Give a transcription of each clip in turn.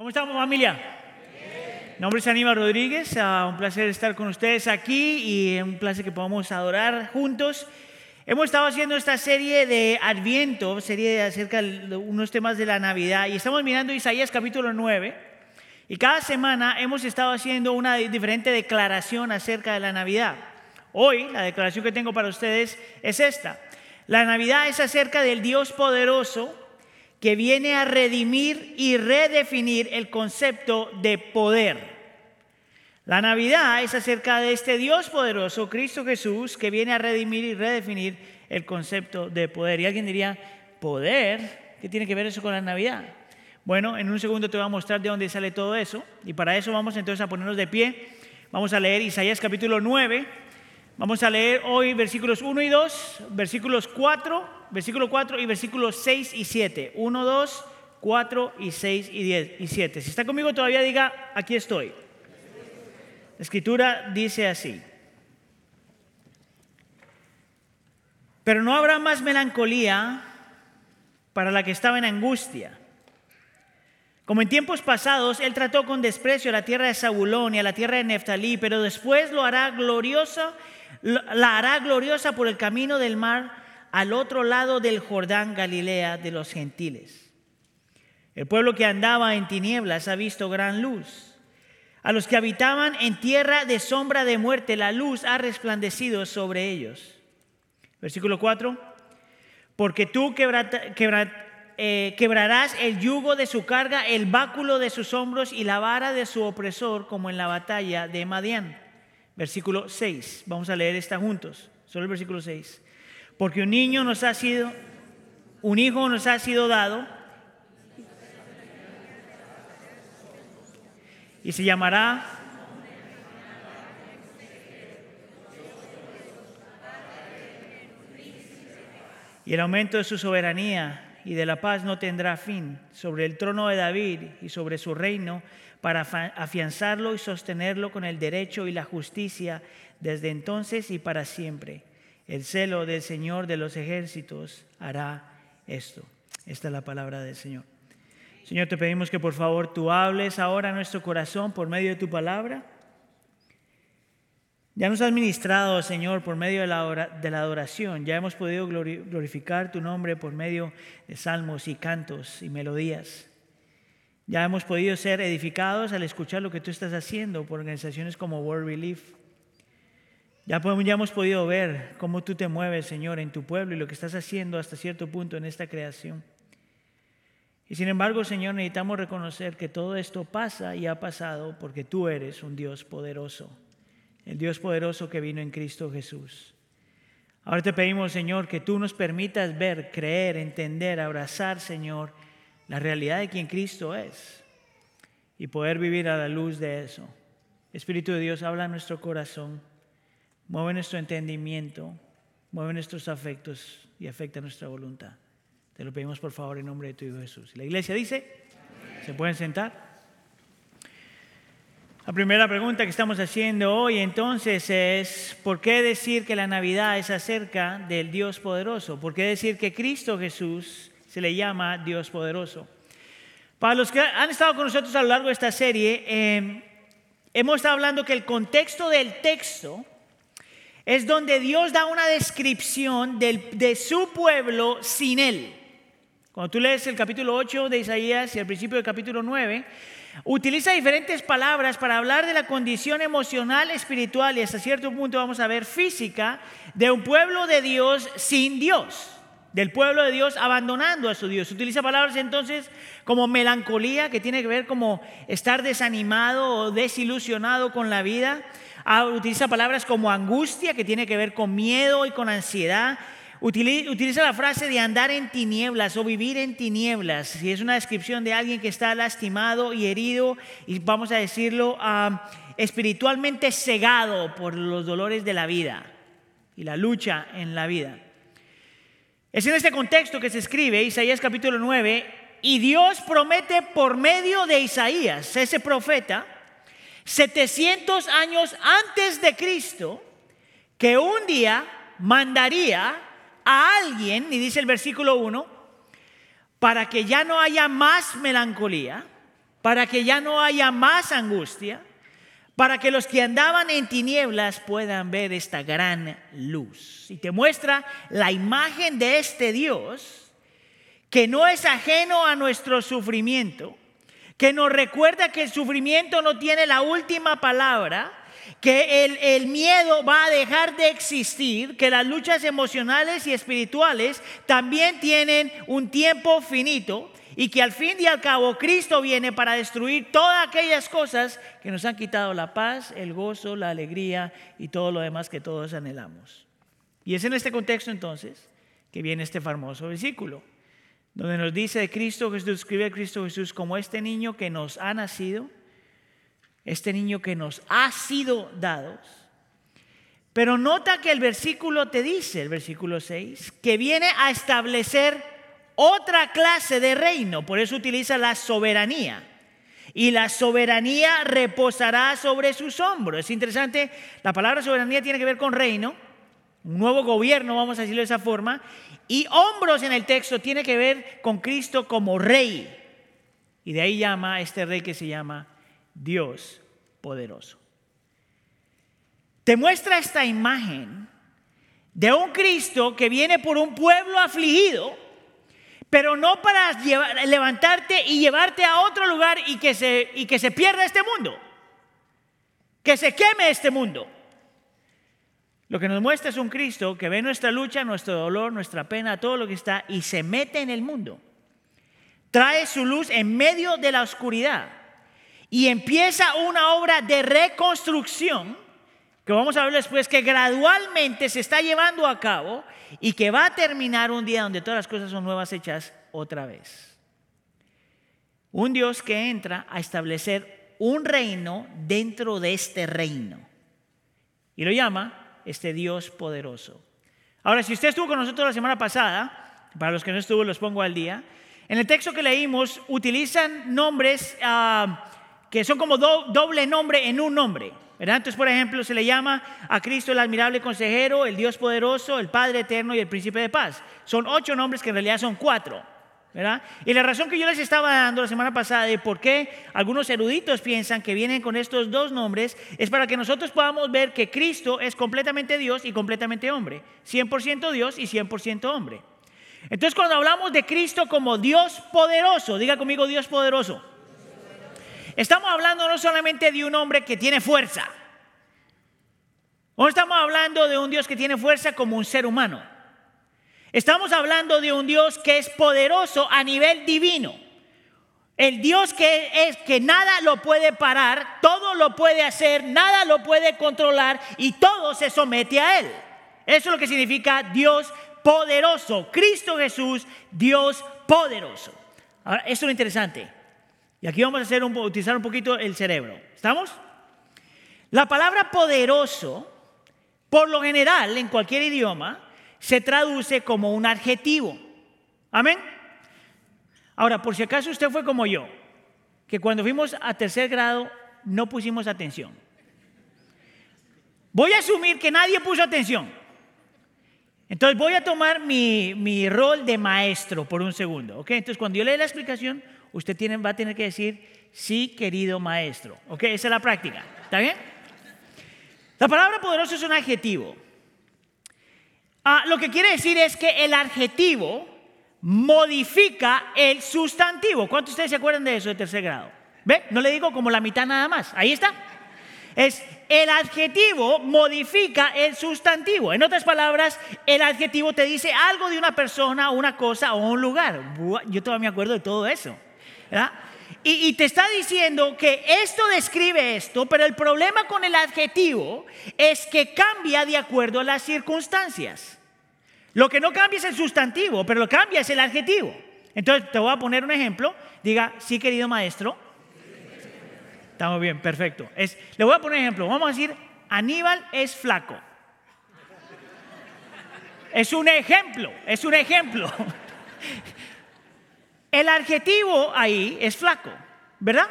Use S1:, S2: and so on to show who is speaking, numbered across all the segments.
S1: ¿Cómo estamos familia? Mi nombre es Aníbal Rodríguez, ah, un placer estar con ustedes aquí y un placer que podamos adorar juntos. Hemos estado haciendo esta serie de Adviento, serie acerca de unos temas de la Navidad y estamos mirando Isaías capítulo 9 y cada semana hemos estado haciendo una diferente declaración acerca de la Navidad. Hoy la declaración que tengo para ustedes es esta. La Navidad es acerca del Dios poderoso que viene a redimir y redefinir el concepto de poder. La Navidad es acerca de este Dios poderoso, Cristo Jesús, que viene a redimir y redefinir el concepto de poder. Y alguien diría, ¿poder? ¿Qué tiene que ver eso con la Navidad? Bueno, en un segundo te voy a mostrar de dónde sale todo eso. Y para eso vamos entonces a ponernos de pie. Vamos a leer Isaías capítulo 9. Vamos a leer hoy versículos 1 y 2, versículos 4 versículo 4 y versículos 6 y 7. 1, 2, 4 y 6 y 10 y 7. Si está conmigo todavía diga, aquí estoy. La escritura dice así. Pero no habrá más melancolía para la que estaba en angustia. Como en tiempos pasados, él trató con desprecio a la tierra de Zabulón y a la tierra de Neftalí, pero después lo hará gloriosa, la hará gloriosa por el camino del mar al otro lado del Jordán, Galilea de los gentiles. El pueblo que andaba en tinieblas ha visto gran luz. A los que habitaban en tierra de sombra de muerte, la luz ha resplandecido sobre ellos. Versículo 4. Porque tú eh, quebrarás el yugo de su carga, el báculo de sus hombros y la vara de su opresor, como en la batalla de Madián. Versículo 6. Vamos a leer esta juntos. Solo el versículo 6 porque un niño nos ha sido, un hijo nos ha sido dado, y se llamará y el aumento de su soberanía y de la paz no tendrá fin sobre el trono de David y sobre su reino para afianzarlo y sostenerlo con el derecho y la justicia desde entonces y para siempre el celo del Señor de los ejércitos hará esto. Esta es la palabra del Señor. Señor, te pedimos que por favor tú hables ahora a nuestro corazón por medio de tu palabra. Ya nos has ministrado, Señor, por medio de la, de la adoración. Ya hemos podido glorificar tu nombre por medio de salmos y cantos y melodías. Ya hemos podido ser edificados al escuchar lo que tú estás haciendo por organizaciones como World Relief. Ya, hemos podido ver cómo tú te mueves, Señor, en tu pueblo y lo que estás haciendo hasta cierto punto en esta creación. Y sin embargo, Señor, necesitamos reconocer que todo esto pasa y ha pasado porque tú eres un Dios poderoso, el Dios poderoso que vino en Cristo Jesús. Ahora te pedimos, Señor, que tú nos permitas ver, creer, entender, abrazar, Señor, la realidad de quien Cristo es y poder vivir a la luz de eso. Espíritu de Dios, habla en nuestro corazón. Mueve nuestro entendimiento, mueve nuestros afectos y afecta nuestra voluntad. Te lo pedimos por favor en nombre de tu Hijo Jesús. La iglesia dice, ¿se pueden sentar? La primera pregunta que estamos haciendo hoy entonces es, ¿por qué decir que la Navidad es acerca del Dios poderoso? ¿Por qué decir que Cristo Jesús se le llama Dios poderoso? Para los que han estado con nosotros a lo largo de esta serie, eh, hemos estado hablando que el contexto del texto es donde Dios da una descripción de su pueblo sin Él. Cuando tú lees el capítulo 8 de Isaías y el principio del capítulo 9, utiliza diferentes palabras para hablar de la condición emocional, espiritual y hasta cierto punto vamos a ver física de un pueblo de Dios sin Dios, del pueblo de Dios abandonando a su Dios. Utiliza palabras entonces como melancolía, que tiene que ver como estar desanimado o desilusionado con la vida Ah, utiliza palabras como angustia, que tiene que ver con miedo y con ansiedad. Utiliza la frase de andar en tinieblas o vivir en tinieblas. Si es una descripción de alguien que está lastimado y herido y vamos a decirlo ah, espiritualmente cegado por los dolores de la vida y la lucha en la vida. Es en este contexto que se escribe Isaías capítulo 9 y Dios promete por medio de Isaías, ese profeta, 700 años antes de Cristo, que un día mandaría a alguien, y dice el versículo 1, para que ya no haya más melancolía, para que ya no haya más angustia, para que los que andaban en tinieblas puedan ver esta gran luz. Y te muestra la imagen de este Dios que no es ajeno a nuestro sufrimiento, que nos recuerda que el sufrimiento no tiene la última palabra, que el, el, miedo va a dejar de existir, que las luchas emocionales y espirituales también tienen un tiempo finito y que al fin y al cabo Cristo viene para destruir todas aquellas cosas que nos han quitado la paz, el gozo, la alegría y todo lo demás que todos anhelamos. Y es en este contexto entonces que viene este famoso versículo, donde nos dice de Cristo Jesús, escribe a Cristo Jesús como este niño que nos ha nacido, este niño que nos ha sido dado. Pero nota que el versículo te dice, el versículo 6, que viene a establecer otra clase de reino, por eso utiliza la soberanía. Y la soberanía reposará sobre sus hombros. Es interesante, la palabra soberanía tiene que ver con reino, un nuevo gobierno, vamos a decirlo de esa forma, y hombros en el texto tiene que ver con Cristo como rey. Y de ahí llama a este rey que se llama Dios poderoso. Te muestra esta imagen de un Cristo que viene por un pueblo afligido pero no para levantarte y llevarte a otro lugar y que, se, pierda este mundo, que se queme este mundo. Lo que nos muestra es un Cristo que ve nuestra lucha, nuestro dolor, nuestra pena, todo lo que está y se mete en el mundo. Trae su luz en medio de la oscuridad y empieza una obra de reconstrucción que vamos a ver después que gradualmente se está llevando a cabo y que va a terminar un día donde todas las cosas son nuevas hechas otra vez. Un Dios que entra a establecer un reino dentro de este reino. Y lo llama este Dios poderoso. Ahora, si usted estuvo con nosotros la semana pasada, para los que no estuvo los pongo al día, en el texto que leímos utilizan nombres ah, que son como doble nombre en un nombre. Entonces, por ejemplo, se le llama a Cristo el admirable consejero, el Dios poderoso, el Padre eterno y el príncipe de paz. Son ocho nombres que en realidad son cuatro. ¿verdad? Y la razón que yo les estaba dando la semana pasada de por qué algunos eruditos piensan que vienen con estos dos nombres es para que nosotros podamos ver que Cristo es completamente Dios y completamente hombre. 100% Dios y 100% hombre. Entonces cuando hablamos de Cristo como Dios poderoso, diga conmigo Dios poderoso. Estamos hablando no solamente de un hombre que tiene fuerza. No estamos hablando de un Dios que tiene fuerza como un ser humano. Estamos hablando de un Dios que es poderoso a nivel divino. El Dios que es que nada lo puede parar, todo lo puede hacer, nada lo puede controlar y todo se somete a él. Eso es lo que significa Dios poderoso. Cristo Jesús, Dios poderoso. Ahora, esto es lo interesante. Y aquí vamos a hacer un, utilizar un poquito el cerebro. ¿Estamos? La palabra poderoso, por lo general, en cualquier idioma, se traduce como un adjetivo. Amén. Ahora, por si acaso usted fue como yo, que cuando fuimos a tercer grado no pusimos atención. Voy a asumir que nadie puso atención. Entonces voy a tomar mi, mi rol de maestro por un segundo. Entonces cuando yo lea la explicación, usted tiene, va a tener que decir, sí, querido maestro. ¿Ok? Esa es la práctica. ¿Está bien? La palabra poderoso es un adjetivo. Ah, lo que quiere decir es que el adjetivo modifica el sustantivo. ¿Cuántos de ustedes se acuerdan de eso de tercer grado? ¿Ve? No le digo como la mitad nada más. Ahí está. Es el adjetivo modifica el sustantivo. En otras palabras, el adjetivo te dice algo de una persona, una cosa o un lugar. Yo todavía me acuerdo de todo eso. Y, te está diciendo que esto describe esto, pero el problema con el adjetivo es que cambia de acuerdo a las circunstancias. Lo que no cambia es el sustantivo, pero lo que cambia es el adjetivo. Entonces te voy a poner un ejemplo. Diga, sí, querido maestro. Estamos bien, perfecto. Es, le voy a poner un ejemplo. Vamos a decir, Aníbal es flaco. Es un ejemplo, es un ejemplo. El adjetivo ahí es flaco, ¿verdad?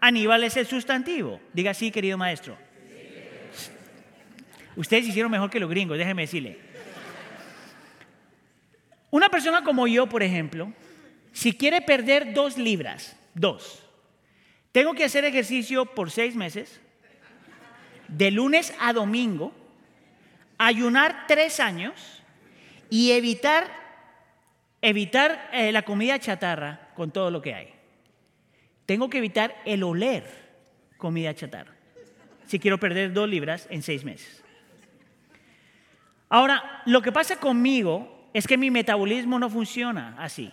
S1: Aníbal es el sustantivo. Diga sí, querido maestro. Ustedes hicieron mejor que los gringos, déjeme decirle. Una persona como yo, por ejemplo, si quiere perder dos libras, dos, Tengo que hacer ejercicio por seis meses, de lunes a domingo, ayunar tres años y evitar, evitar eh, la comida chatarra con todo lo que hay. Tengo que evitar el oler comida chatarra si quiero perder dos libras en seis meses. Ahora, lo que pasa conmigo es que mi metabolismo no funciona así.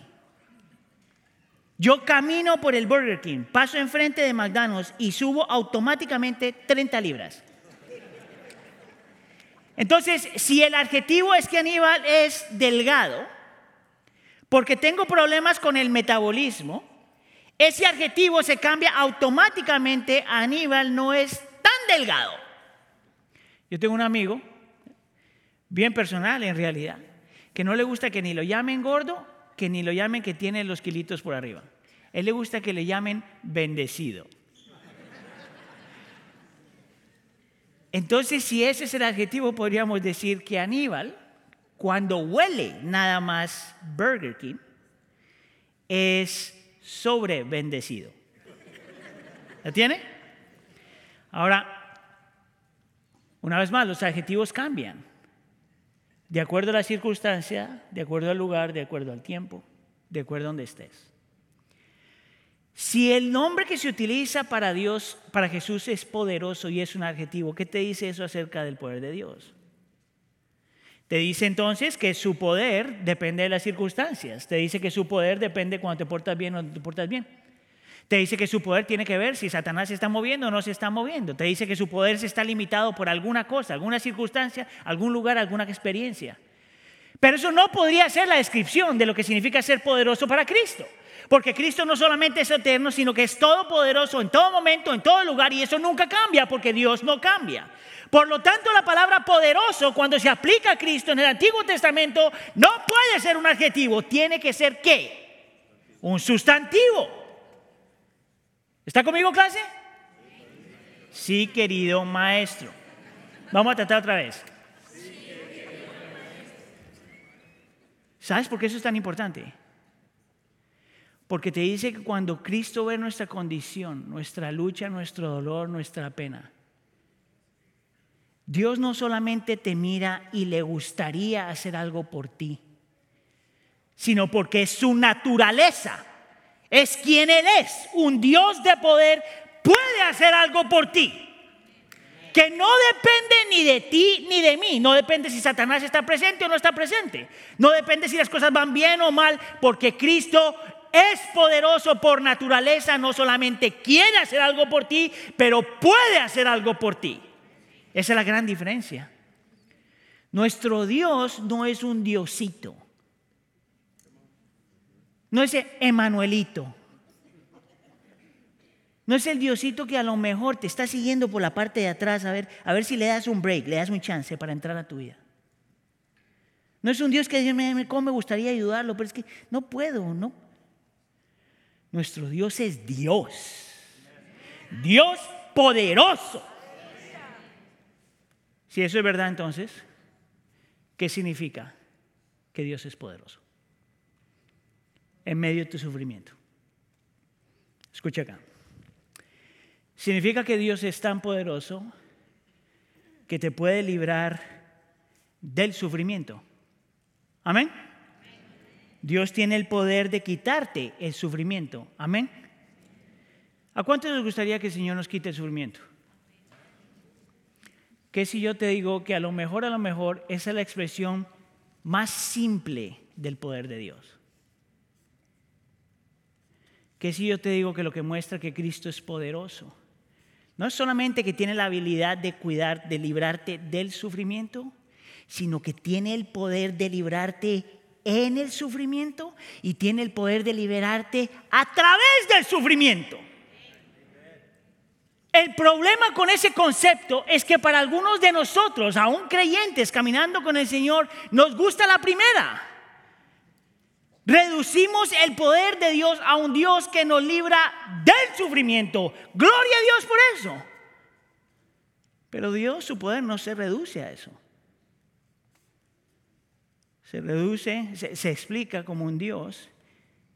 S1: Yo camino por el Burger King, paso enfrente de McDonald's y subo automáticamente 30 libras. Entonces, si el adjetivo es que Aníbal es delgado, porque tengo problemas con el metabolismo, ese adjetivo se cambia automáticamente Aníbal no es tan delgado. Yo tengo un amigo, bien personal en realidad, que no le gusta que ni lo llamen gordo, que ni lo llamen que tiene los kilitos por arriba. Él le gusta que le llamen bendecido. Entonces, si ese es el adjetivo, podríamos decir que Aníbal, cuando huele nada más Burger King, es sobre bendecido. ¿La tiene? Ahora, una vez más, los adjetivos cambian. De acuerdo a la circunstancia, de acuerdo al lugar, de acuerdo al tiempo, de acuerdo a donde estés. Si el nombre que se utiliza para Dios, para Jesús es poderoso y es un adjetivo, ¿qué te dice eso acerca del poder de Dios? Te dice entonces que su poder depende de las circunstancias. Te dice que su poder depende cuando te portas bien o no te portas bien. Te dice que su poder tiene que ver si Satanás se está moviendo o no se está moviendo. Te dice que su poder se está limitado por alguna cosa, alguna circunstancia, algún lugar, alguna experiencia. Pero eso no podría ser la descripción de lo que significa ser poderoso para Cristo. Porque Cristo no solamente es eterno, sino que es todopoderoso en todo momento, en todo lugar, y eso nunca cambia porque Dios no cambia. Por lo tanto, la palabra poderoso, cuando se aplica a Cristo en el Antiguo Testamento, no puede ser un adjetivo, tiene que ser qué? Un sustantivo. ¿Está conmigo, clase? Sí, querido maestro. Vamos a tratar otra vez. ¿Sabes por qué eso es tan importante? Porque te dice que cuando Cristo ve nuestra condición, nuestra lucha, nuestro dolor, nuestra pena, Dios no solamente te mira y le gustaría hacer algo por ti, sino porque es su naturaleza, es quien Él es, un Dios de poder, puede hacer algo por ti. Que no depende ni de ti ni de mí, no depende si Satanás está presente o no está presente, no depende si las cosas van bien o mal, porque Cristo es poderoso por naturaleza, no solamente quiere hacer algo por ti, pero puede hacer algo por ti. Esa es la gran diferencia. Nuestro Dios no es un diosito. No es Emanuelito. No es el diosito que a lo mejor te está siguiendo por la parte de atrás a ver, a ver si le das un break, le das un chance para entrar a tu vida. No es un Dios que dice, ¿cómo me gustaría ayudarlo? Pero es que no puedo, no. Nuestro Dios es Dios. Dios poderoso. Si eso es verdad, entonces, ¿qué significa que Dios es poderoso? En medio de tu sufrimiento. Escucha acá. Significa que Dios es tan poderoso que te puede librar del sufrimiento. Amén. Dios tiene el poder de quitarte el sufrimiento. Amén. ¿A cuántos les gustaría que el Señor nos quite el sufrimiento? ¿Qué si yo te digo que a lo mejor, a lo mejor, esa es la expresión más simple del poder de Dios? ¿Qué si yo te digo que lo que muestra que Cristo es poderoso? No es solamente que tiene la habilidad de cuidar, de librarte del sufrimiento, sino que tiene el poder de librarte en el sufrimiento y tiene el poder de liberarte a través del sufrimiento. El problema con ese concepto es que para algunos de nosotros, aún creyentes caminando con el Señor, nos gusta la primera. Reducimos el poder de Dios a un Dios que nos libra del sufrimiento. Gloria a Dios por eso. Pero Dios, su poder no se reduce a eso. Se reduce, se, explica como un Dios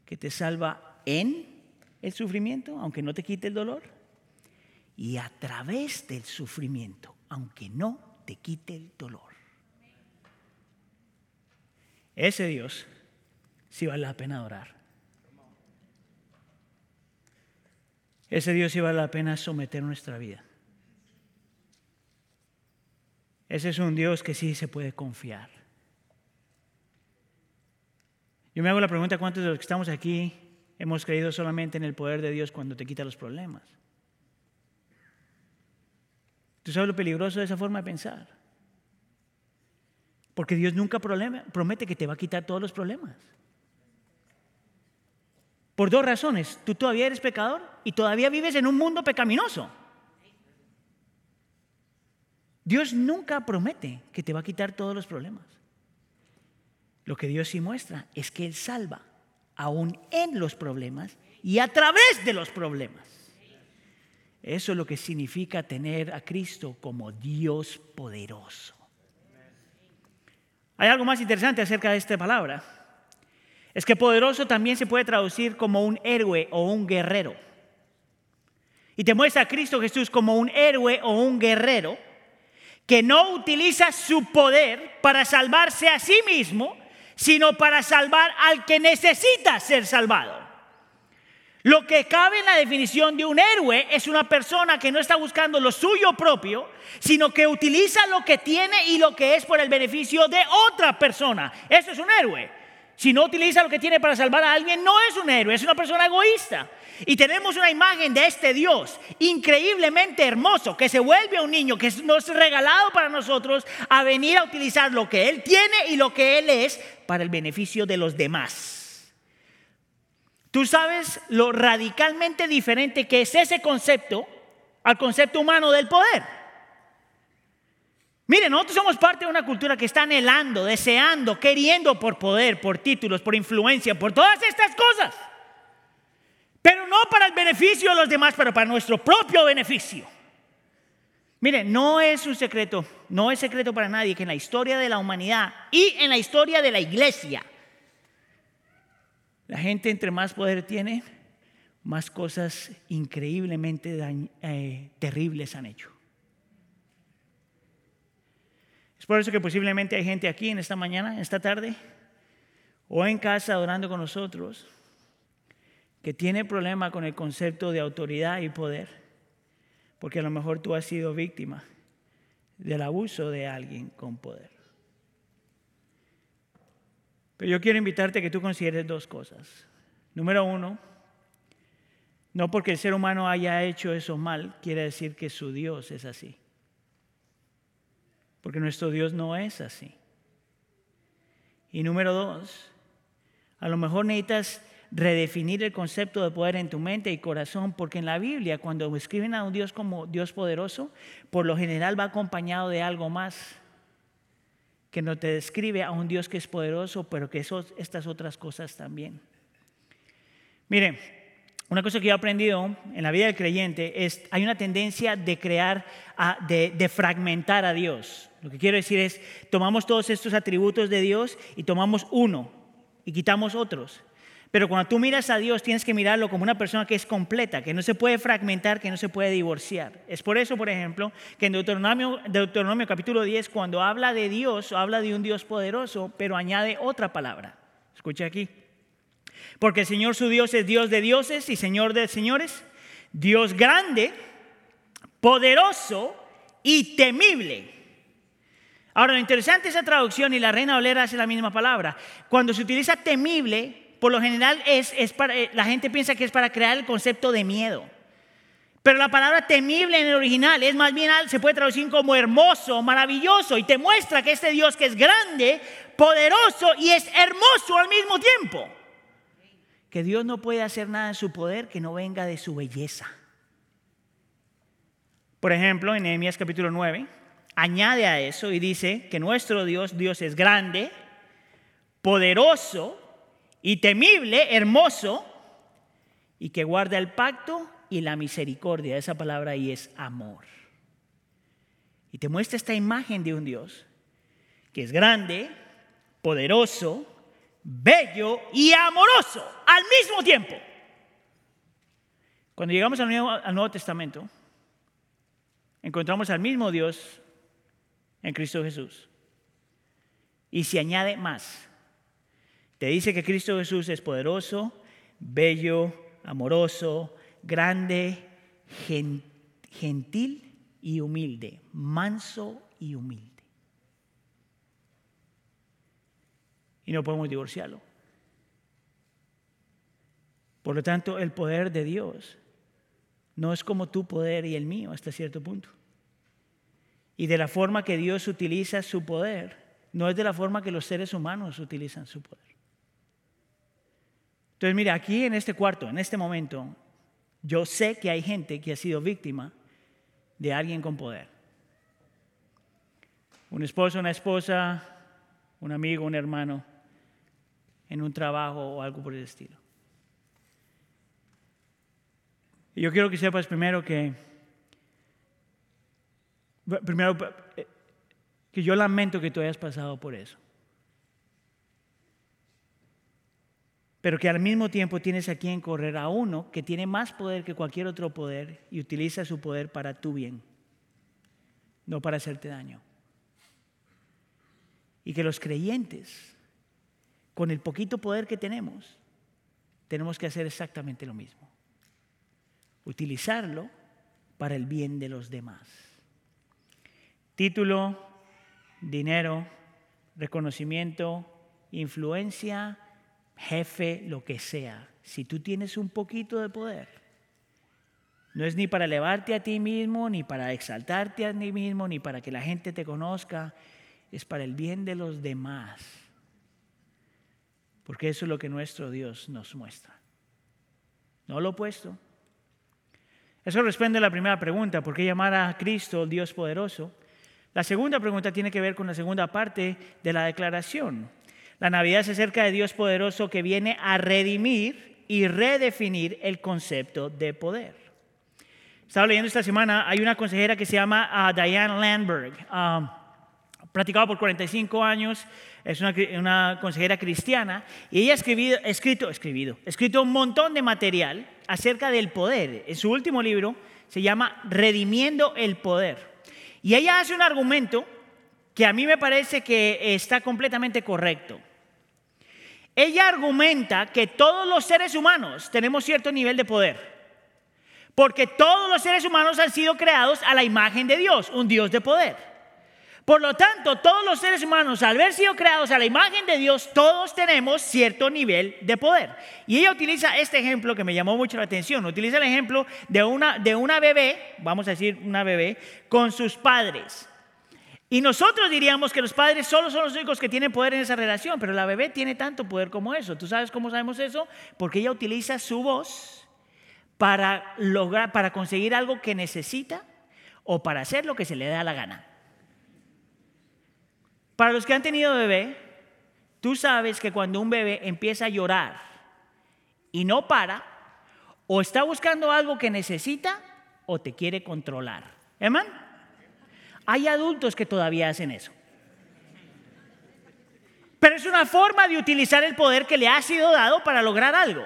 S1: que te salva en el sufrimiento, aunque no te quite el dolor, y a través del sufrimiento, aunque no te quite el dolor. Ese Dios sí vale la pena adorar. Ese Dios sí vale la pena someter nuestra vida. Ese es un Dios que sí se puede confiar. Yo me hago la pregunta, ¿cuántos de los que estamos aquí hemos creído solamente en el poder de Dios cuando te quita los problemas? ¿Tú sabes lo peligroso de esa forma de pensar? Porque Dios nunca promete que te va a quitar todos los problemas. Por dos razones. Tú todavía eres pecador y todavía vives en un mundo pecaminoso. Dios nunca promete que te va a quitar todos los problemas. Lo que Dios sí muestra es que Él salva aún en los problemas y a través de los problemas. Eso es lo que significa tener a Cristo como Dios poderoso. Hay algo más interesante acerca de esta palabra. Es que poderoso también se puede traducir como un héroe o un guerrero. Y te muestra a Cristo Jesús como un héroe o un guerrero que no utiliza su poder para salvarse a sí mismo, sino para salvar al que necesita ser salvado. Lo que cabe en la definición de un héroe es una persona que no está buscando lo suyo propio, sino que utiliza lo que tiene y lo que es por el beneficio de otra persona. Eso es un héroe. Si no utiliza lo que tiene para salvar a alguien, no es un héroe, es una persona egoísta. Y tenemos una imagen de este Dios increíblemente hermoso, que se vuelve un niño, que nos es regalado para nosotros a venir a utilizar lo que Él tiene y lo que Él es para el beneficio de los demás. Tú sabes lo radicalmente diferente que es ese concepto al concepto humano del poder. Miren, nosotros somos parte de una cultura que está anhelando, deseando, queriendo por poder, por títulos, por influencia, por todas estas cosas. Pero no para el beneficio de los demás, pero para nuestro propio beneficio. Miren, no es un secreto, no es secreto para nadie que en la historia de la humanidad y en la historia de la iglesia, la gente entre más poder tiene, más cosas increíblemente eh, terribles han hecho. Es por eso que posiblemente hay gente aquí en esta mañana, en esta tarde, o en casa adorando con nosotros, que tiene problema con el concepto de autoridad y poder, porque a lo mejor tú has sido víctima del abuso de alguien con poder. Pero yo quiero invitarte a que tú consideres dos cosas. Número uno, no porque el ser humano haya hecho eso mal, quiere decir que su Dios es así. Porque nuestro Dios no es así. Y número dos, a lo mejor necesitas redefinir el concepto de poder en tu mente y corazón, porque en la Biblia cuando escriben a un Dios como Dios poderoso, por lo general va acompañado de algo más que no te describe a un Dios que es poderoso, pero que son estas otras cosas también. Mire, una cosa que yo he aprendido en la vida del creyente es, hay una tendencia de crear, de fragmentar a Dios. Lo que quiero decir es, tomamos todos estos atributos de Dios y tomamos uno y quitamos otros. Pero cuando tú miras a Dios, tienes que mirarlo como una persona que es completa, que no se puede fragmentar, que no se puede divorciar. Es por eso, por ejemplo, que en Deuteronomio, capítulo 10, cuando habla de Dios, habla de un Dios poderoso, pero añade otra palabra. Escucha aquí. Porque el Señor su Dios es Dios de dioses y Señor de señores, Dios grande, poderoso y temible. Ahora, lo interesante es esa traducción y la Reina Valera hace la misma palabra. Cuando se utiliza temible, por lo general es, para, eh, la gente piensa que es para crear el concepto de miedo. Pero la palabra temible en el original es más bien, se puede traducir como hermoso, maravilloso, y te muestra que este Dios que es grande, poderoso y es hermoso al mismo tiempo. Que Dios no puede hacer nada en su poder que no venga de su belleza. Por ejemplo, en Nehemías capítulo 9, añade a eso y dice que nuestro Dios, Dios es grande, poderoso y temible, hermoso, y que guarda el pacto y la misericordia. Esa palabra ahí es amor. Y te muestra esta imagen de un Dios que es grande, poderoso, bello y amoroso al mismo tiempo. Cuando llegamos al Nuevo, al Nuevo Testamento, encontramos al mismo Dios en Cristo Jesús. Y se añade más. Te dice que Cristo Jesús es poderoso, bello, amoroso, grande, gentil y humilde, manso y humilde. Y no podemos divorciarlo. Por lo tanto, el poder de Dios no es como tu poder y el mío hasta cierto punto. Y de la forma que Dios utiliza su poder, no es de la forma que los seres humanos utilizan su poder. Entonces, mira, aquí en este cuarto, en este momento, yo sé que hay gente que ha sido víctima de alguien con poder. Un esposo, una esposa, un amigo, un hermano, en un trabajo o algo por el estilo. Y yo quiero que sepas primero que, primero, eh, que yo lamento que tú hayas pasado por eso. Pero que al mismo tiempo tienes a quien correr a uno que tiene más poder que cualquier otro poder y utiliza su poder para tu bien, no para hacerte daño. Y que los creyentes, con el poquito poder que tenemos, tenemos que hacer exactamente lo mismo. Utilizarlo para el bien de los demás. Título, dinero, reconocimiento, influencia, jefe, lo que sea, si tú tienes un poquito de poder, no es ni para elevarte a ti mismo, ni para exaltarte a ti mismo, ni para que la gente te conozca, es para el bien de los demás. Porque eso es lo que nuestro Dios nos muestra. No lo opuesto. Eso responde a la primera pregunta, ¿por qué llamar a Cristo Dios poderoso? La segunda pregunta tiene que ver con la segunda parte de la declaración. La Navidad se acerca de Dios poderoso que viene a redimir y redefinir el concepto de poder. Estaba leyendo esta semana, hay una consejera que se llama ah, Diane Landberg, uh, practicado por 45 años, es una, consejera cristiana, y ella ha escribido, escrito, escribido, escrito un montón de material acerca del poder. En su último libro se llama Redimiendo el Poder. Y ella hace un argumento que a mí me parece que está completamente correcto. Ella argumenta que todos los seres humanos tenemos cierto nivel de poder. Porque todos los seres humanos han sido creados a la imagen de Dios, un Dios de poder. Por lo tanto, todos los seres humanos, al haber sido creados a la imagen de Dios, todos tenemos cierto nivel de poder. Y ella utiliza este ejemplo que me llamó mucho la atención. Utiliza el ejemplo de una, de una bebé, vamos a decir una bebé, con sus padres. Y nosotros diríamos que los padres solo son los únicos que tienen poder en esa relación, pero la bebé tiene tanto poder como eso. ¿Tú sabes cómo sabemos eso? Porque ella utiliza su voz para lograr, para conseguir algo que necesita o para hacer lo que se le da la gana. Para los que han tenido bebé, tú sabes que cuando un bebé empieza a llorar y no para, o está buscando algo que necesita o te quiere controlar. ¿Hermano? Hay adultos que todavía hacen eso. Pero es una forma de utilizar el poder que le ha sido dado para lograr algo.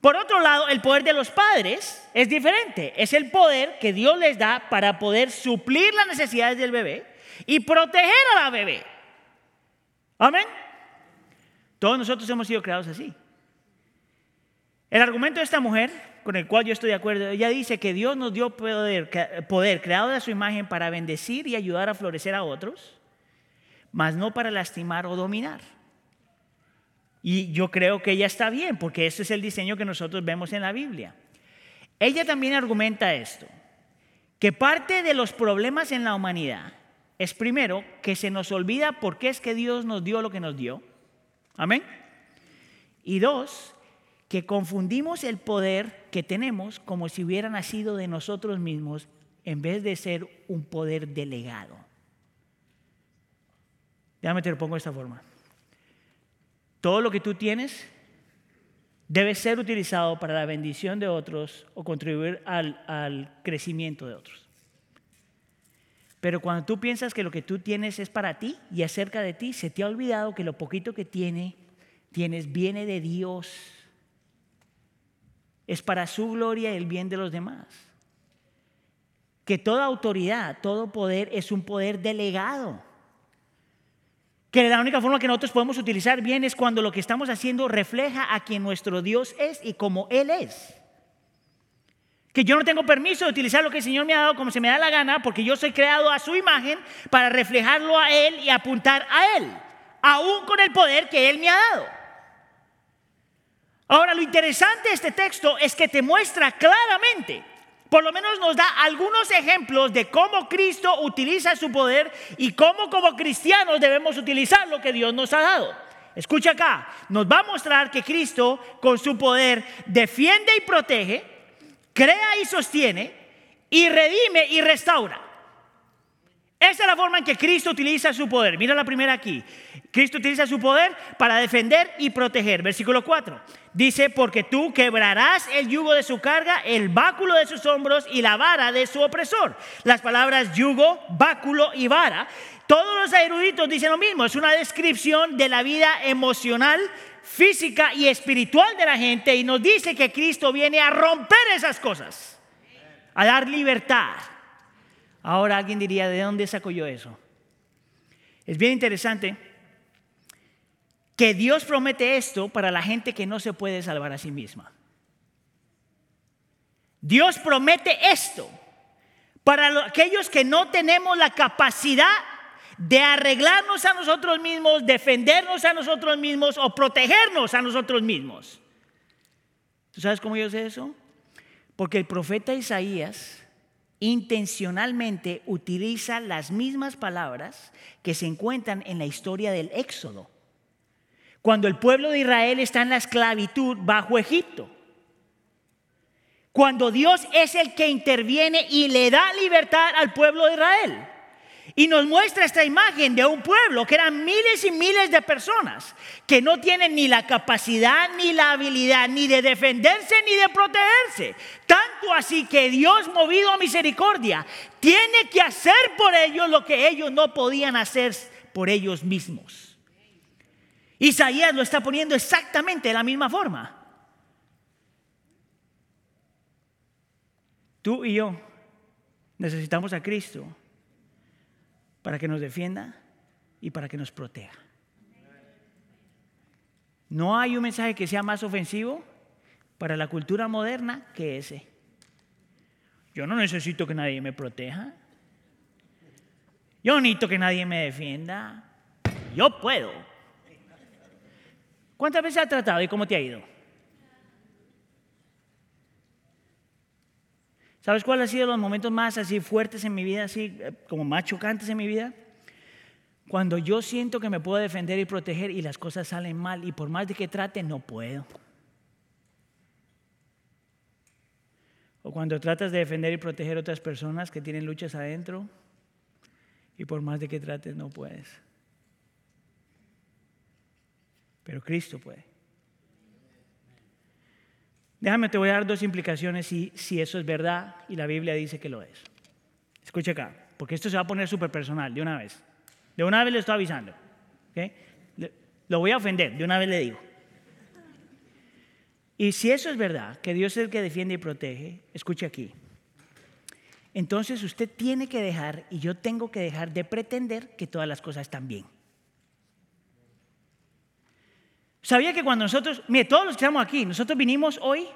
S1: Por otro lado, el poder de los padres es diferente. Es el poder que Dios les da para poder suplir las necesidades del bebé y proteger a la bebé. Amén. Todos nosotros hemos sido creados así. El argumento de esta mujer con el cual yo estoy de acuerdo. Ella dice que Dios nos dio poder, poder creado de su imagen para bendecir y ayudar a florecer a otros, mas no para lastimar o dominar. Y yo creo que ella está bien, porque ese es el diseño que nosotros vemos en la Biblia. Ella también argumenta esto, que parte de los problemas en la humanidad es primero que se nos olvida por qué es que Dios nos dio lo que nos dio. Amén. Y dos, que confundimos el poder que tenemos como si hubiera nacido de nosotros mismos en vez de ser un poder delegado. Déjame te lo pongo de esta forma. Todo lo que tú tienes debe ser utilizado para la bendición de otros o contribuir al, al crecimiento de otros. Pero cuando tú piensas que lo que tú tienes es para ti y acerca de ti, se te ha olvidado que lo poquito que tiene, tienes viene de Dios es para su gloria y el bien de los demás. Que toda autoridad, todo poder es un poder delegado. Que la única forma que nosotros podemos utilizar bien es cuando lo que estamos haciendo refleja a quien nuestro Dios es y como Él es. Que yo no tengo permiso de utilizar lo que el Señor me ha dado como se me da la gana, porque yo soy creado a su imagen para reflejarlo a Él y apuntar a Él, aún con el poder que Él me ha dado. Ahora, lo interesante de este texto es que te muestra claramente, por lo menos nos da algunos ejemplos de cómo Cristo utiliza su poder y cómo como cristianos debemos utilizar lo que Dios nos ha dado. Escucha acá, nos va a mostrar que Cristo con su poder defiende y protege, crea y sostiene, y redime y restaura. Esa es la forma en que Cristo utiliza su poder. Mira la primera aquí. Cristo utiliza su poder para defender y proteger. Versículo 4. Dice, porque tú quebrarás el yugo de su carga, el báculo de sus hombros y la vara de su opresor. Las palabras yugo, báculo y vara. Todos los eruditos dicen lo mismo. Es una descripción de la vida emocional, física y espiritual de la gente y nos dice que Cristo viene a romper esas cosas, a dar libertad. Ahora alguien diría, ¿de dónde saco yo eso? Es bien interesante que Dios promete esto para la gente que no se puede salvar a sí misma. Dios promete esto para aquellos que no tenemos la capacidad de arreglarnos a nosotros mismos, defendernos a nosotros mismos o protegernos a nosotros mismos. ¿Tú sabes cómo yo sé eso? Porque el profeta Isaías intencionalmente utiliza las mismas palabras que se encuentran en la historia del Éxodo, cuando el pueblo de Israel está en la esclavitud bajo Egipto. Cuando Dios es el que interviene y le da libertad al pueblo de Israel. Y nos muestra esta imagen de un pueblo que eran miles y miles de personas que no tienen ni la capacidad ni la habilidad ni de defenderse ni de protegerse. Tanto así que Dios, movido a misericordia, tiene que hacer por ellos lo que ellos no podían hacer por ellos mismos. Isaías lo está poniendo exactamente de la misma forma. Tú y yo necesitamos a Cristo para que nos defienda y para que nos proteja. No hay un mensaje que sea más ofensivo para la cultura moderna que ese. Yo no necesito que nadie me proteja. Yo no necesito que nadie me defienda. Yo puedo. ¿Cuántas veces has tratado y cómo te ha ido? ¿Sabes cuál ha sido los momentos más así fuertes en mi vida, así eh, como más chocantes en mi vida? Cuando yo siento que me puedo defender y proteger y las cosas salen mal y por más de que trate no puedo. O cuando tratas de defender y proteger a otras personas que tienen luchas adentro y por más de que trates no puedes. Pero Cristo puede. Déjame, te voy a dar dos implicaciones si, eso es verdad y la Biblia dice que lo es. Escucha acá, porque esto se va a poner súper personal de una vez. De una vez le estoy avisando. Lo voy a ofender, de una vez le digo. Y si eso es verdad, que Dios es el que defiende y protege, escuche aquí. Entonces usted tiene que dejar, y yo tengo que dejar de pretender que todas las cosas están bien. Sabía que cuando nosotros, mire, todos los que estamos aquí, nosotros vinimos hoy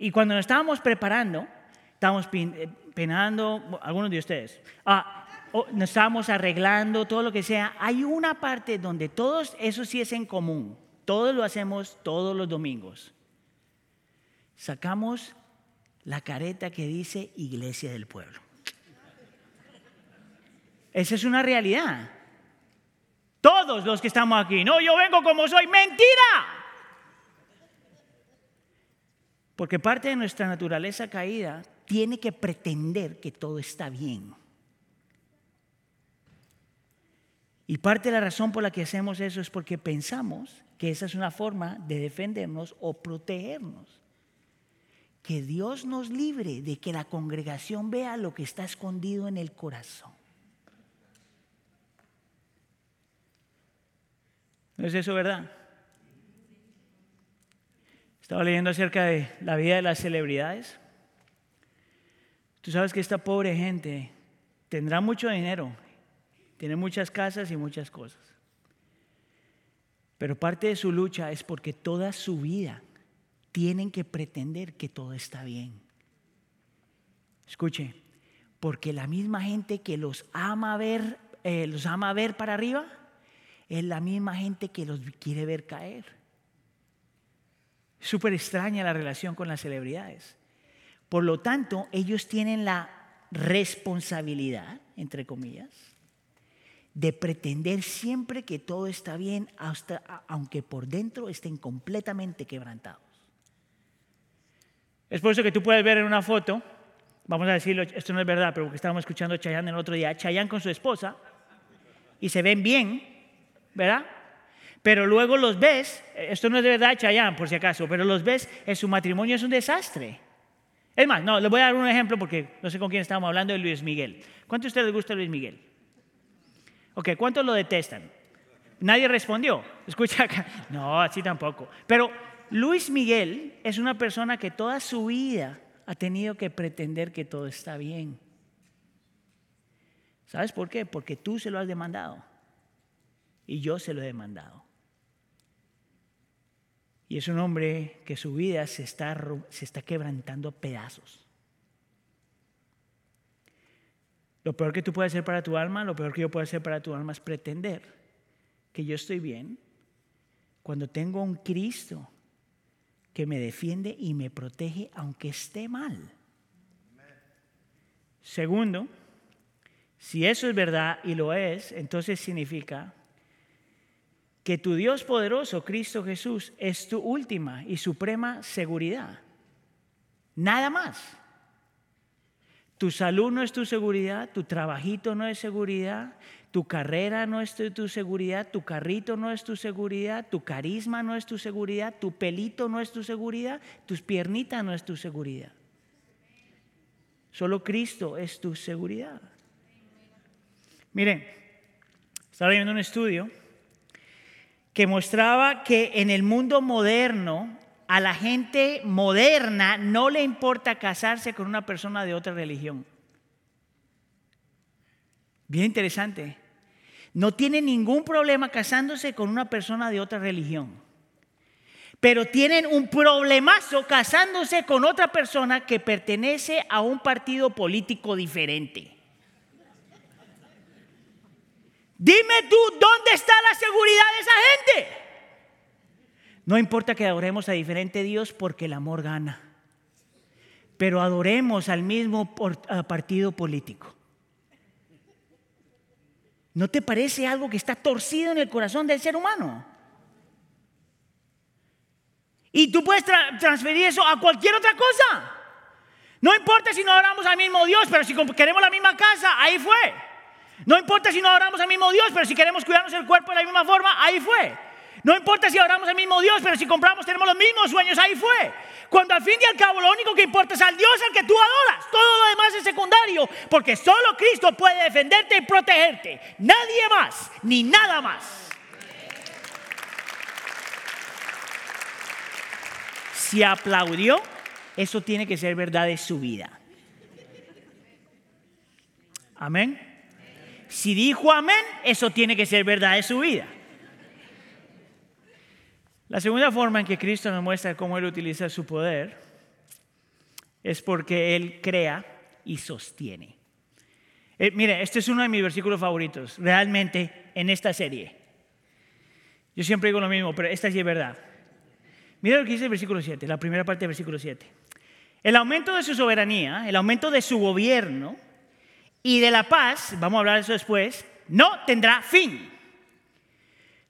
S1: y cuando nos estábamos preparando, estábamos eh, penando, algunos de ustedes, ah, nos estábamos arreglando, todo lo que sea, hay una parte donde todos, eso sí es en común, todos lo hacemos todos los domingos. Sacamos la careta que dice Iglesia del Pueblo. Esa es una realidad. Todos los que estamos aquí. No, yo vengo como soy. Mentira. Porque parte de nuestra naturaleza caída tiene que pretender que todo está bien. Y parte de la razón por la que hacemos eso es porque pensamos que esa es una forma de defendernos o protegernos. Que Dios nos libre de que la congregación vea lo que está escondido en el corazón. ¿No es eso verdad? Estaba leyendo acerca de la vida de las celebridades. Tú sabes que esta pobre gente tendrá mucho dinero, tiene muchas casas y muchas cosas. Pero parte de su lucha es porque toda su vida tienen que pretender que todo está bien. Escuche, porque la misma gente que los ama ver, eh, los ama ver para arriba, es la misma gente que los quiere ver caer. Súper extraña la relación con las celebridades. Por lo tanto, ellos tienen la responsabilidad, entre comillas, de pretender siempre que todo está bien, hasta, aunque por dentro estén completamente quebrantados. Es por eso que tú puedes ver en una foto, vamos a decirlo, esto no es verdad, pero porque estábamos escuchando a Chayanne el otro día, Chayanne con su esposa, y se ven bien, ¿verdad? Pero luego los ves, esto no es de verdad Chayanne por si acaso, pero los ves, en su matrimonio es un desastre. Es más, no, les voy a dar un ejemplo porque no sé con quién estamos hablando de Luis Miguel. ¿Cuánto a ustedes les gusta Luis Miguel? Ok, ¿cuántos lo detestan? Nadie respondió. Escucha acá. No, así tampoco. Pero Luis Miguel es una persona que toda su vida ha tenido que pretender que todo está bien. ¿Sabes por qué? Porque tú se lo has demandado y yo se lo he demandado. Y es un hombre que su vida se está, se está quebrantando a pedazos. Lo peor que tú puedes hacer para tu alma, lo peor que yo puedo hacer para tu alma es pretender que yo estoy bien cuando tengo un Cristo que me defiende y me protege aunque esté mal. Segundo, si eso es verdad y lo es, entonces significa que tu Dios poderoso, Cristo Jesús, es tu última y suprema seguridad. Nada más. Tu salud no es tu seguridad, tu trabajito no es seguridad, tu carrera no es tu, seguridad, tu carrito no es tu seguridad, tu carisma no es tu seguridad, tu pelito no es tu seguridad, tus piernitas no es tu seguridad. Solo Cristo es tu seguridad. Miren, estaba viendo un estudio que mostraba que en el mundo moderno a la gente moderna no le importa casarse con una persona de otra religión. Bien interesante. No tiene ningún problema casándose con una persona de otra religión. Pero tienen un problemazo casándose con otra persona que pertenece a un partido político diferente. Dime tú, ¿dónde está la seguridad de esa gente? No importa que adoremos a diferente Dios porque el amor gana, pero adoremos al mismo partido político. ¿No te parece algo que está torcido en el corazón del ser humano? Y tú puedes transferir eso a cualquier otra cosa. No importa si no adoramos al mismo Dios, pero si queremos la misma casa, ahí fue. No importa si no adoramos al mismo Dios, pero si queremos cuidarnos el cuerpo de la misma forma, ahí fue. No importa si adoramos al mismo Dios, pero si compramos tenemos los mismos sueños, ahí fue. Cuando al fin y al cabo lo único que importa es al Dios al que tú adoras. Todo lo demás es secundario, porque solo Cristo puede defenderte y protegerte. Nadie más, ni nada más. Si aplaudió, eso tiene que ser verdad de su vida. Amén. Si dijo amén, eso tiene que ser verdad de su vida. La segunda forma en que Cristo nos muestra cómo Él utiliza su poder es porque Él crea y sostiene. Eh, mire, este es uno de mis versículos favoritos, realmente, en esta serie. Yo siempre digo lo mismo, pero esta sí es verdad. Mira lo que dice el versículo 7, la primera parte del versículo 7. El aumento de su soberanía, el aumento de su gobierno, y de la paz, vamos a hablar de eso después, no tendrá fin.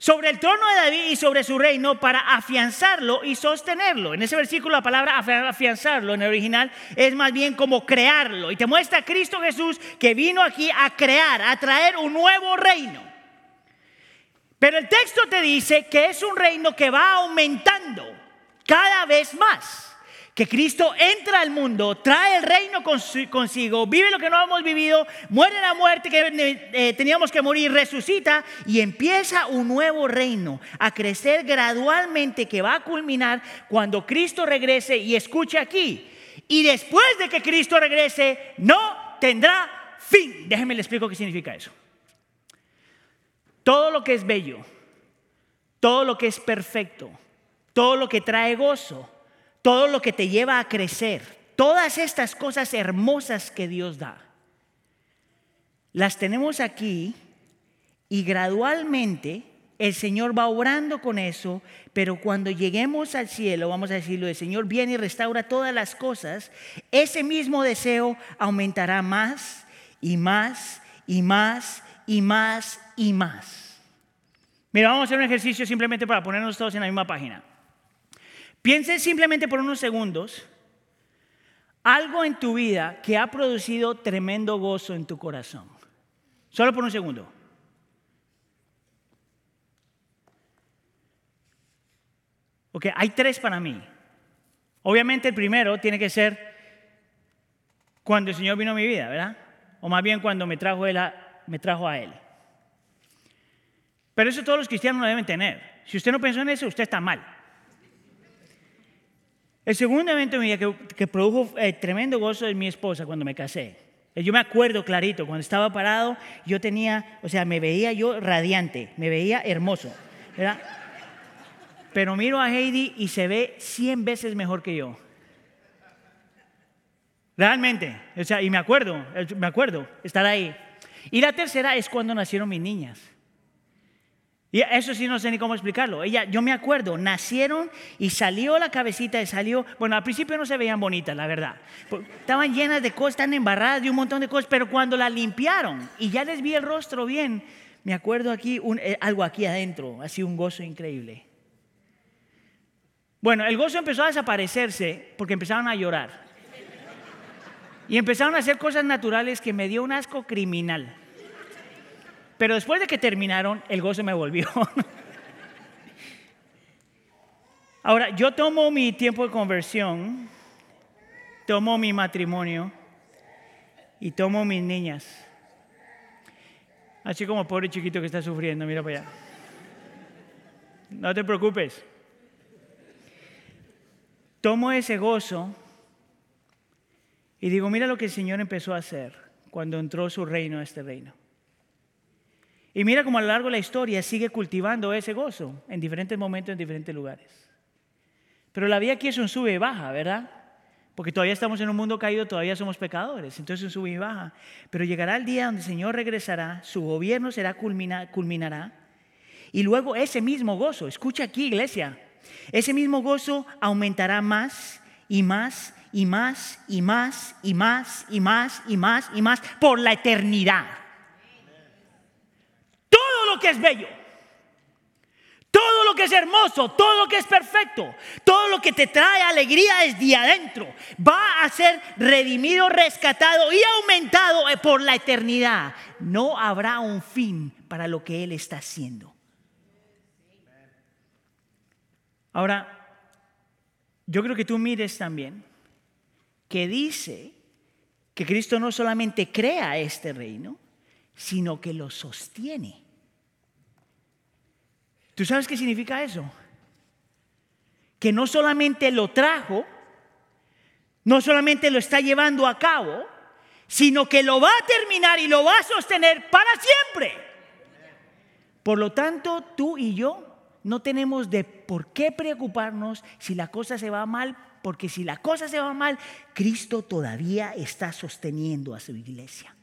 S1: Sobre el trono de David y sobre su reino para afianzarlo y sostenerlo. En ese versículo la palabra afianzarlo en el original es más bien como crearlo. Y te muestra a Cristo Jesús que vino aquí a crear, a traer un nuevo reino. Pero el texto te dice que es un reino que va aumentando cada vez más que Cristo entra al mundo, trae el reino consigo, vive lo que no hemos vivido, muere la muerte que eh, eh, teníamos que morir, resucita y empieza un nuevo reino a crecer gradualmente que va a culminar cuando Cristo regrese y escuche aquí. Y después de que Cristo regrese, no tendrá fin. Déjenme le explico qué significa eso. Todo lo que es bello, todo lo que es perfecto, todo lo que trae gozo, todo lo que te lleva a crecer, todas estas cosas hermosas que Dios da, las tenemos aquí y gradualmente el Señor va obrando con eso, pero cuando lleguemos al cielo, vamos a decirlo, el Señor viene y restaura todas las cosas, ese mismo deseo aumentará más y más y más y más y más. Mira, vamos a hacer un ejercicio simplemente para ponernos todos en la misma página. Piense simplemente por unos segundos algo en tu vida que ha producido tremendo gozo en tu corazón. Solo por un segundo. Ok, hay tres para mí. Obviamente el primero tiene que ser cuando el Señor vino a mi vida, ¿verdad? O más bien cuando me trajo, a Él. Pero eso todos los cristianos lo deben tener. Si usted no pensó en eso, usted está mal. El segundo evento que, produjo eh, tremendo gozo de mi esposa cuando me casé. Eh, yo me acuerdo clarito, cuando estaba parado, yo tenía, o sea, me veía yo radiante, me veía hermoso. Pero miro a Heidi y se ve 100 veces mejor que yo. Realmente, o sea, y me acuerdo, me acuerdo estar ahí. Y la tercera es cuando nacieron mis niñas. Y eso sí no sé ni cómo explicarlo. Ella, yo me acuerdo, nacieron y salió la cabecita y salió, bueno, al principio no se veían bonitas, la verdad. Estaban llenas de cosas, están embarradas de un montón de cosas, pero cuando la limpiaron y ya les vi el rostro bien, me acuerdo aquí eh, algo aquí adentro, así un gozo increíble. Bueno, el gozo empezó a desaparecerse porque empezaron a llorar. Y empezaron a hacer cosas naturales que me dio un asco criminal. Pero después de que terminaron, el gozo me volvió. Ahora, yo tomo mi tiempo de conversión, tomo mi matrimonio y tomo mis niñas. Así como pobre chiquito que está sufriendo, mira para allá. No te preocupes. Tomo ese gozo y digo, mira lo que el Señor empezó a hacer cuando entró su reino a este reino. Y mira cómo a lo largo de la historia sigue cultivando ese gozo en diferentes momentos, en diferentes lugares. Pero la vida aquí es un sube y baja, ¿verdad? Porque todavía estamos en un mundo caído, todavía somos pecadores, entonces es un sube y baja. Pero llegará el día donde el Señor regresará, su gobierno será culminará. Y luego ese mismo gozo, escucha aquí iglesia, ese mismo gozo aumentará más y más y más y más y más y más y más y más por la eternidad. Lo que es bello, todo lo que es hermoso, todo lo que es perfecto, todo lo que te trae alegría desde adentro, va a ser redimido, rescatado y aumentado eh, por la eternidad. No habrá un fin para lo que Él está haciendo. Ahora, yo creo que tú mires también que dice que Cristo no solamente crea este reino, sino que lo sostiene. ¿Tú sabes qué significa eso? Que no solamente lo trajo, no solamente lo está llevando a cabo, sino que lo va a terminar y lo va a sostener para siempre. Por lo tanto, tú y yo no tenemos de por qué preocuparnos si la cosa se va mal porque si la cosa se va mal, Cristo todavía está sosteniendo a su iglesia.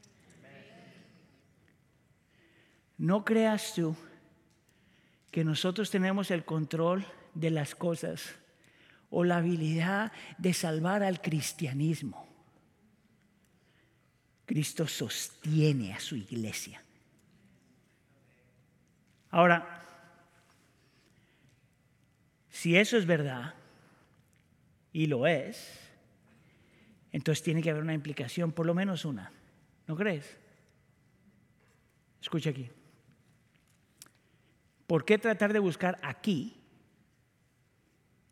S1: No creas tú que nosotros tenemos el control de las cosas o la habilidad de salvar al cristianismo. Cristo sostiene a su iglesia. Ahora, si eso es verdad, y lo es, entonces tiene que haber una implicación, por lo menos una. ¿No crees? Escucha aquí. ¿Por qué tratar de buscar aquí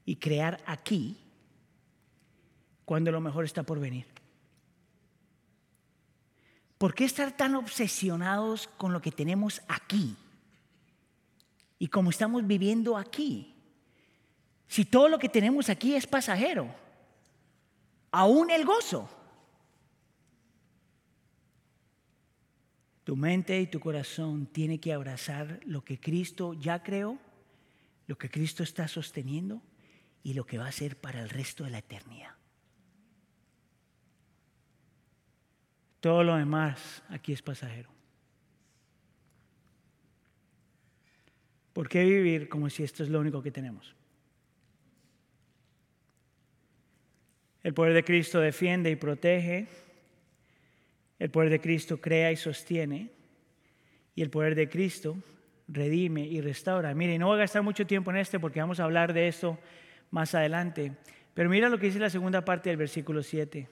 S1: y crear aquí cuando lo mejor está por venir? ¿Por qué estar tan obsesionados con lo que tenemos aquí? Y como estamos viviendo aquí. Si todo lo que tenemos aquí es pasajero, aún el gozo. Tu mente y tu corazón tiene que abrazar lo que Cristo ya creó, lo que Cristo está sosteniendo y lo que va a ser para el resto de la eternidad. Todo lo demás aquí es pasajero. ¿Por qué vivir como si esto es lo único que tenemos? El poder de Cristo defiende y protege el poder de Cristo crea y sostiene. Y el poder de Cristo redime y restaura. Mire, no voy a gastar mucho tiempo en este porque vamos a hablar de esto más adelante. Pero mira lo que dice la segunda parte del versículo 7.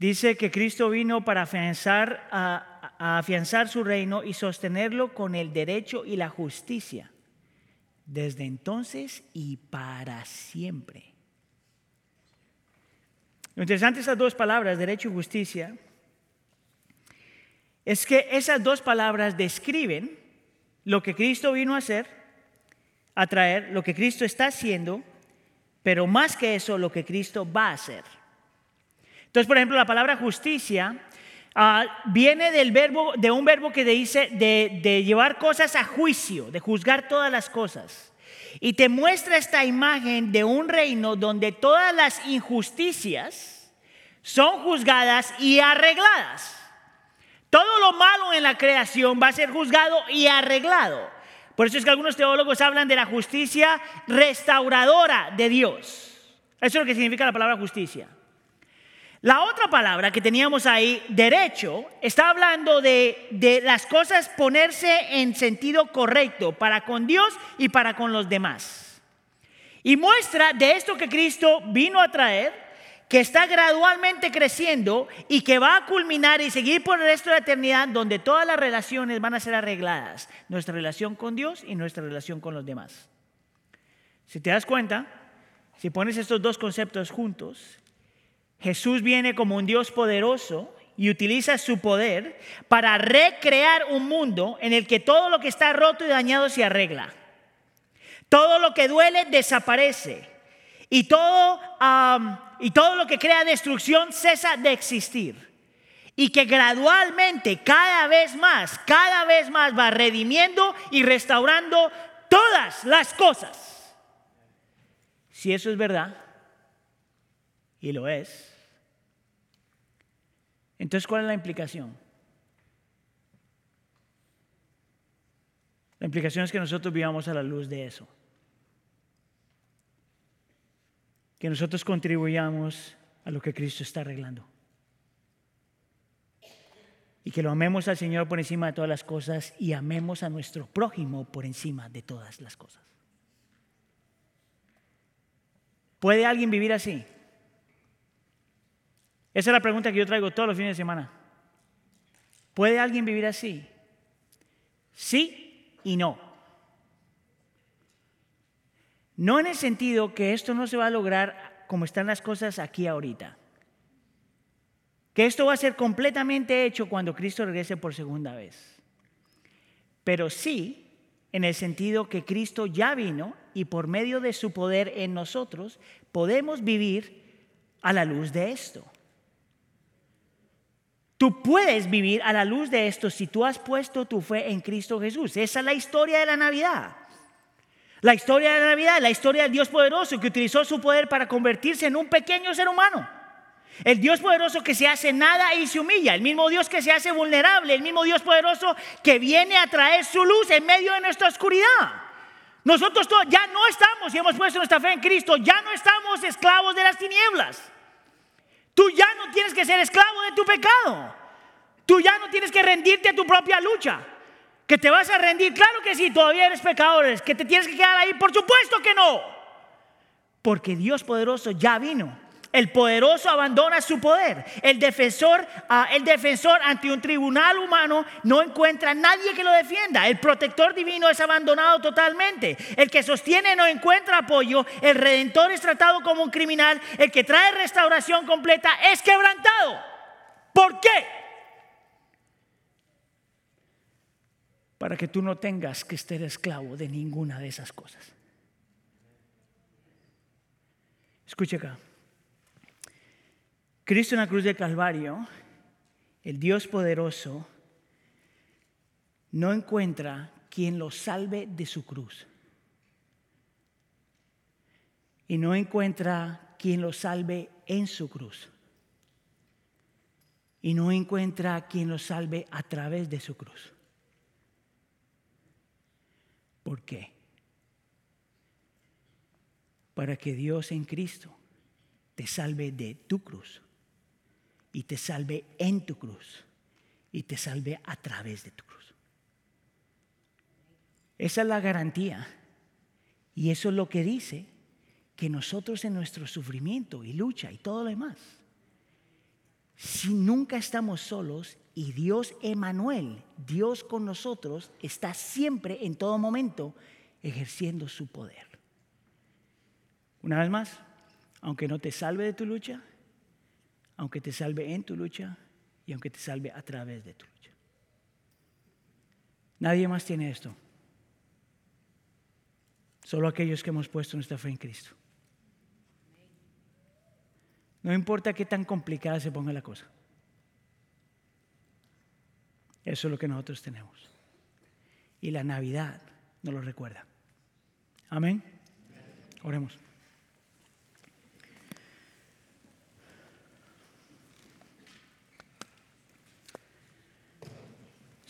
S1: Dice que Cristo vino para afianzar, a, afianzar su reino y sostenerlo con el derecho y la justicia, desde entonces y para siempre. Lo interesante de esas dos palabras, derecho y justicia, es que esas dos palabras describen lo que Cristo vino a hacer, a traer, lo que Cristo está haciendo, pero más que eso, lo que Cristo va a hacer. Entonces, por ejemplo, la palabra justicia ah, viene del verbo, de un verbo que dice de llevar cosas a juicio, de juzgar todas las cosas. Y te muestra esta imagen de un reino donde todas las injusticias son juzgadas y arregladas. Todo lo malo en la creación va a ser juzgado y arreglado. Por eso es que algunos teólogos hablan de la justicia restauradora de Dios. Eso es lo que significa la palabra justicia. La otra palabra que teníamos ahí, derecho, está hablando de, las cosas ponerse en sentido correcto para con Dios y para con los demás. Y muestra de esto que Cristo vino a traer, que está gradualmente creciendo y que va a culminar y seguir por el resto de la eternidad, donde todas las relaciones van a ser arregladas. Nuestra relación con Dios y nuestra relación con los demás. Si te das cuenta, si pones estos dos conceptos juntos, Jesús viene como un Dios poderoso y utiliza su poder para recrear un mundo en el que todo lo que está roto y dañado se arregla. Todo lo que duele desaparece. Y todo, y todo lo que crea destrucción cesa de existir. Y que gradualmente, cada vez más, cada vez más va redimiendo y restaurando todas las cosas. Si eso es verdad, y lo es, entonces, ¿cuál es la implicación? La implicación es que nosotros vivamos a la luz de eso. Que nosotros contribuyamos a lo que Cristo está arreglando. Y que lo amemos al Señor por encima de todas las cosas y amemos a nuestro prójimo por encima de todas las cosas. ¿Puede alguien vivir así? Esa es la pregunta que yo traigo todos los fines de semana. ¿Puede alguien vivir así? Sí y no. No en el sentido que esto no se va a lograr como están las cosas aquí ahorita. Que esto va a ser completamente hecho cuando Cristo regrese por segunda vez. Pero sí en el sentido que Cristo ya vino y por medio de su poder en nosotros podemos vivir a la luz de esto. Tú puedes vivir a la luz de esto si tú has puesto tu fe en Cristo Jesús. Esa es la historia de la Navidad. La historia de la Navidad, la historia del Dios poderoso que utilizó su poder para convertirse en un pequeño ser humano. El Dios poderoso que se hace nada y se humilla. El mismo Dios que se hace vulnerable. El mismo Dios poderoso que viene a traer su luz en medio de nuestra oscuridad. Nosotros ya no estamos, y hemos puesto nuestra fe en Cristo, ya no estamos esclavos de las tinieblas. Tú ya no tienes que ser esclavo de tu pecado. Tú ya no tienes que rendirte a tu propia lucha. Que te vas a rendir, claro que sí, todavía eres pecadores. Que te tienes que quedar ahí, por supuesto que no. Porque Dios poderoso ya vino El poderoso abandona su poder. El defensor, ah, el defensor ante un tribunal humano no encuentra a nadie que lo defienda. El protector divino es abandonado totalmente. El que sostiene no encuentra apoyo. El redentor es tratado como un criminal. El que trae restauración completa es quebrantado. ¿Por qué? Para que tú no tengas que ser esclavo de ninguna de esas cosas. Escuche acá. Cristo en la cruz del Calvario, el Dios poderoso, no encuentra quien lo salve de su cruz. Y no encuentra quien lo salve en su cruz. Y no encuentra quien lo salve a través de su cruz. ¿Por qué? Para que Dios en Cristo te salve de tu cruz y te salve en tu cruz y te salve a través de tu cruz. Esa es la garantía. Y eso es lo que dice que nosotros en nuestro sufrimiento y lucha y todo lo demás, si nunca estamos solos y Dios Emanuel, Dios con nosotros, está siempre en todo momento ejerciendo su poder. Una vez más, aunque no te salve de tu lucha, aunque te salve en tu lucha y aunque te salve a través de tu lucha. Nadie más tiene esto. Solo aquellos que hemos puesto nuestra fe en Cristo. No importa qué tan complicada se ponga la cosa. Eso es lo que nosotros tenemos. Y la Navidad nos lo recuerda. Amén. Oremos.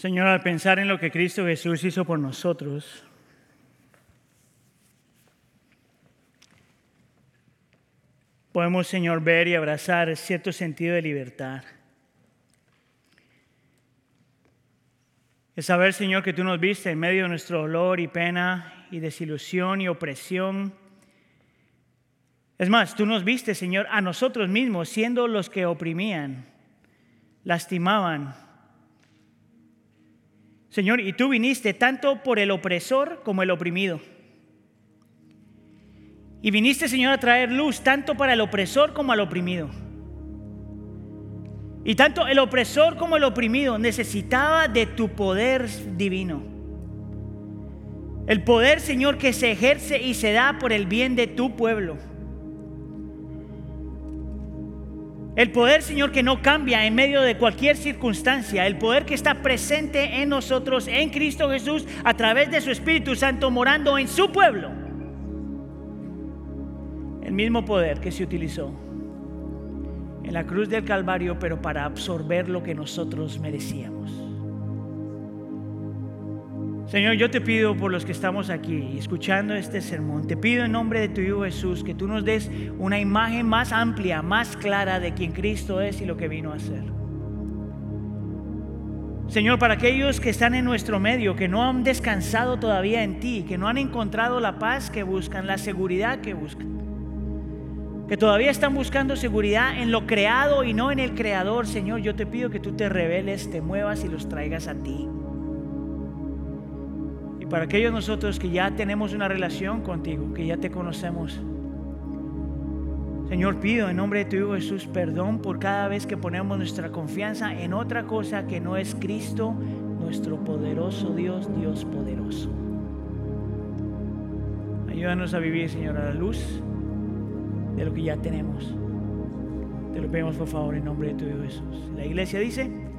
S1: Señor, al pensar en lo que Cristo Jesús hizo por nosotros, podemos, Señor, ver y abrazar cierto sentido de libertad. Es saber, Señor, que tú nos viste en medio de nuestro dolor y pena y desilusión y opresión. Es más, tú nos viste, Señor, a nosotros mismos siendo los que oprimían, lastimaban, Señor, y tú viniste tanto por el opresor como el oprimido. Y viniste, Señor, a traer luz tanto para el opresor como al oprimido. Y tanto el opresor como el oprimido necesitaba de tu poder divino. El poder, Señor, que se ejerce y se da por el bien de tu pueblo. El poder, Señor, que no cambia en medio de cualquier circunstancia. El poder que está presente en nosotros, en Cristo Jesús, a través de su Espíritu Santo, morando en su pueblo. El mismo poder que se utilizó en la cruz del Calvario, pero para absorber lo que nosotros merecíamos. Señor, yo te pido por los que estamos aquí escuchando este sermón, te pido en nombre de tu Hijo Jesús que tú nos des una imagen más amplia, más clara de quién Cristo es y lo que vino a hacer. Señor, para aquellos que están en nuestro medio, que no han descansado todavía en ti, que no han encontrado la paz que buscan, la seguridad que buscan, que todavía están buscando seguridad en lo creado y no en el creador, Señor, yo te pido que tú te reveles, te muevas y los traigas a ti para aquellos nosotros que ya tenemos una relación contigo, que ya te conocemos. Señor, pido en nombre de tu Hijo Jesús perdón por cada vez que ponemos nuestra confianza en otra cosa que no es Cristo, nuestro poderoso Dios, Dios poderoso. Ayúdanos a vivir, Señor, a la luz de lo que ya tenemos. Te lo pedimos por favor en nombre de tu Hijo Jesús. La iglesia dice...